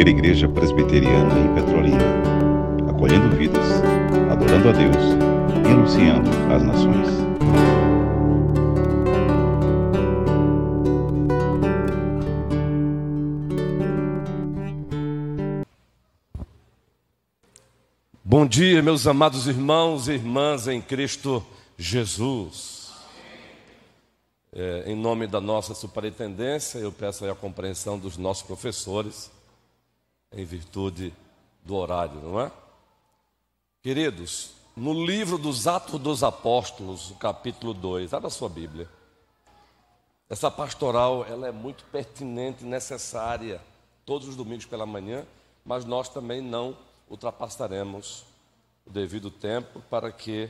primeira igreja presbiteriana em Petrolina, acolhendo vidas, adorando a Deus e anunciando às nações. Bom dia, meus amados irmãos e irmãs em Cristo Jesus. É, em nome da nossa superintendência, eu peço a compreensão dos nossos professores, em virtude do horário, não é? Queridos, no livro dos Atos dos Apóstolos, capítulo 2, abra sua Bíblia. Essa pastoral, ela é muito pertinente necessária todos os domingos pela manhã, mas nós também não ultrapassaremos o devido tempo para que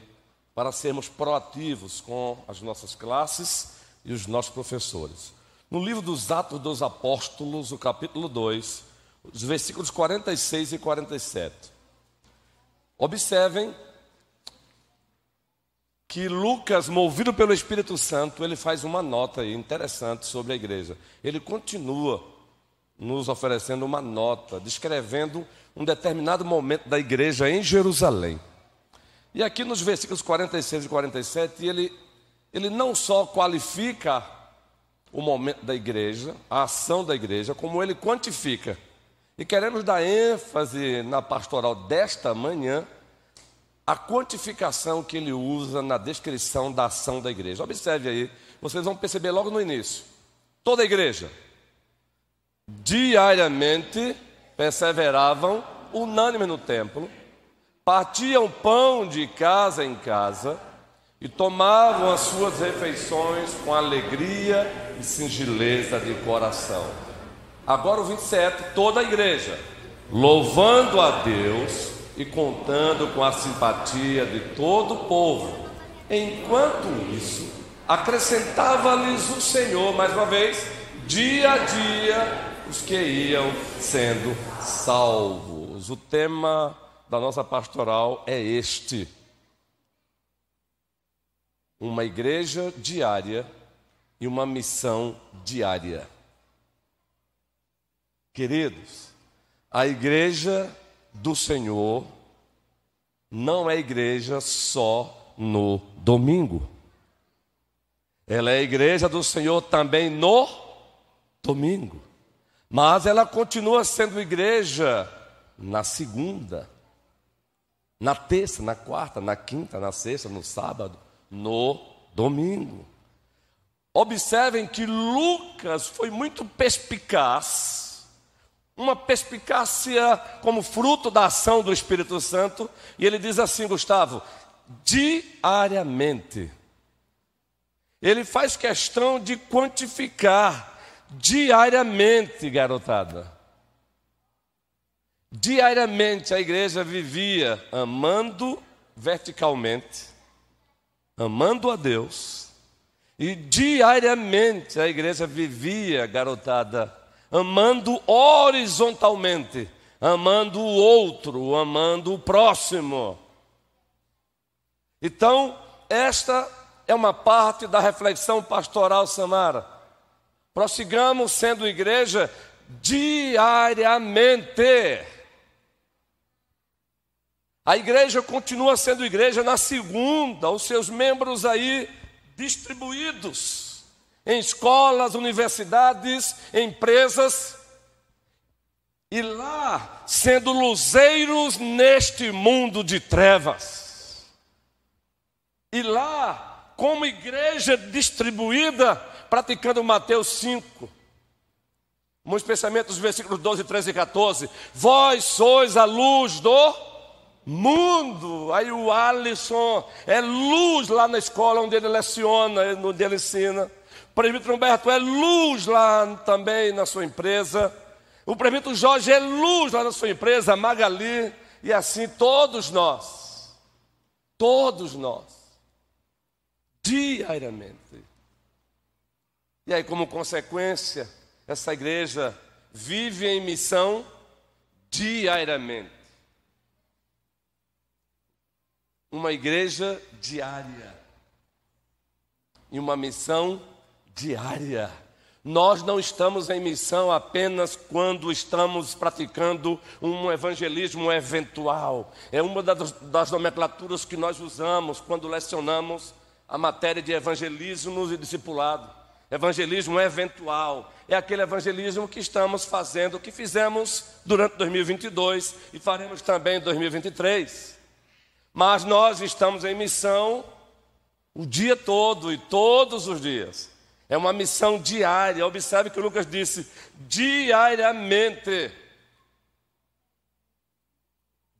para sermos proativos com as nossas classes e os nossos professores. No livro dos Atos dos Apóstolos, o capítulo 2, os versículos 46 e 47. Observem que Lucas, movido pelo Espírito Santo, ele faz uma nota interessante sobre a igreja. Ele continua nos oferecendo uma nota, descrevendo um determinado momento da igreja em Jerusalém. E aqui nos versículos 46 e 47, ele, ele não só qualifica o momento da igreja, a ação da igreja, como ele quantifica. E queremos dar ênfase na pastoral desta manhã, a quantificação que ele usa na descrição da ação da igreja. Observe aí, vocês vão perceber logo no início. Toda a igreja, diariamente, perseveravam unânime no templo, partiam pão de casa em casa e tomavam as suas refeições com alegria e singeleza de coração. Agora o 27, toda a igreja, louvando a Deus e contando com a simpatia de todo o povo. Enquanto isso, acrescentava-lhes o Senhor, mais uma vez, dia a dia, os que iam sendo salvos. O tema da nossa pastoral é este: uma igreja diária e uma missão diária. Queridos, a igreja do Senhor não é igreja só no domingo. Ela é a igreja do Senhor também no domingo. Mas ela continua sendo igreja na segunda, na terça, na quarta, na quinta, na sexta, no sábado, no domingo. Observem que Lucas foi muito perspicaz, uma perspicácia como fruto da ação do Espírito Santo, e ele diz assim, Gustavo, diariamente. Ele faz questão de quantificar diariamente, garotada. Diariamente a igreja vivia amando verticalmente, amando a Deus, e diariamente a igreja vivia, garotada, amando horizontalmente, amando o outro, amando o próximo. Então, esta é uma parte da reflexão pastoral Samara Prossigamos sendo igreja diariamente. A igreja continua sendo igreja na segunda, os seus membros aí distribuídos em escolas, universidades, empresas, e lá sendo luzeiros neste mundo de trevas. E lá, como igreja distribuída, praticando Mateus 5. Muitos pensamentos dos versículos 12, 13 e 14. Vós sois a luz do mundo. Aí o Alisson é luz lá na escola onde ele leciona, onde ele ensina. Presbítero Humberto é luz lá também na sua empresa. O presbítero Jorge é luz lá na sua empresa, Magali. E assim todos nós. Todos nós. Diariamente e aí, como consequência, essa igreja vive em missão diariamente. Uma igreja diária. E uma missão diária. Nós não estamos em missão apenas quando estamos praticando um evangelismo eventual. É uma das, das nomenclaturas que nós usamos quando lecionamos a matéria de evangelismo e discipulado. Evangelismo eventual é aquele evangelismo que estamos fazendo, que fizemos durante 2022 e faremos também em 2023. Mas nós estamos em missão o dia todo e todos os dias. É uma missão diária. Observe que o Lucas disse: diariamente.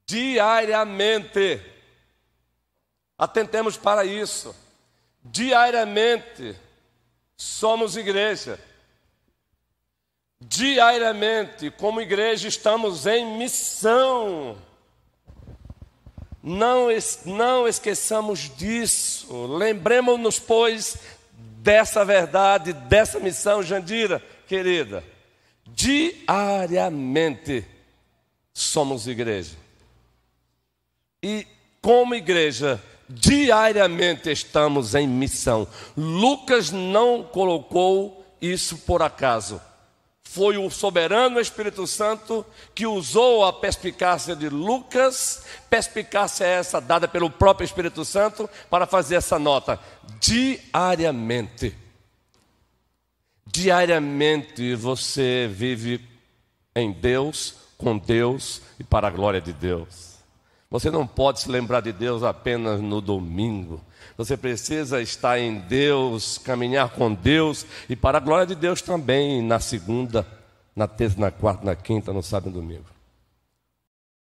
Diariamente. Atentemos para isso. Diariamente somos igreja. Diariamente, como igreja, estamos em missão. Não, não esqueçamos disso. Lembremos-nos, pois, dessa verdade, dessa missão, Jandira, querida. Diariamente somos igreja. E como igreja, diariamente estamos em missão. Lucas não colocou isso por acaso. Foi o soberano Espírito Santo que usou a perspicácia de Lucas, perspicácia essa dada pelo próprio Espírito Santo, para fazer essa nota. Diariamente. Diariamente você vive em Deus, com Deus e para a glória de Deus. Você não pode se lembrar de Deus apenas no domingo. Você precisa estar em Deus, caminhar com Deus e para a glória de Deus também na segunda, na terça, na quarta, na quinta, no sábado e no domingo.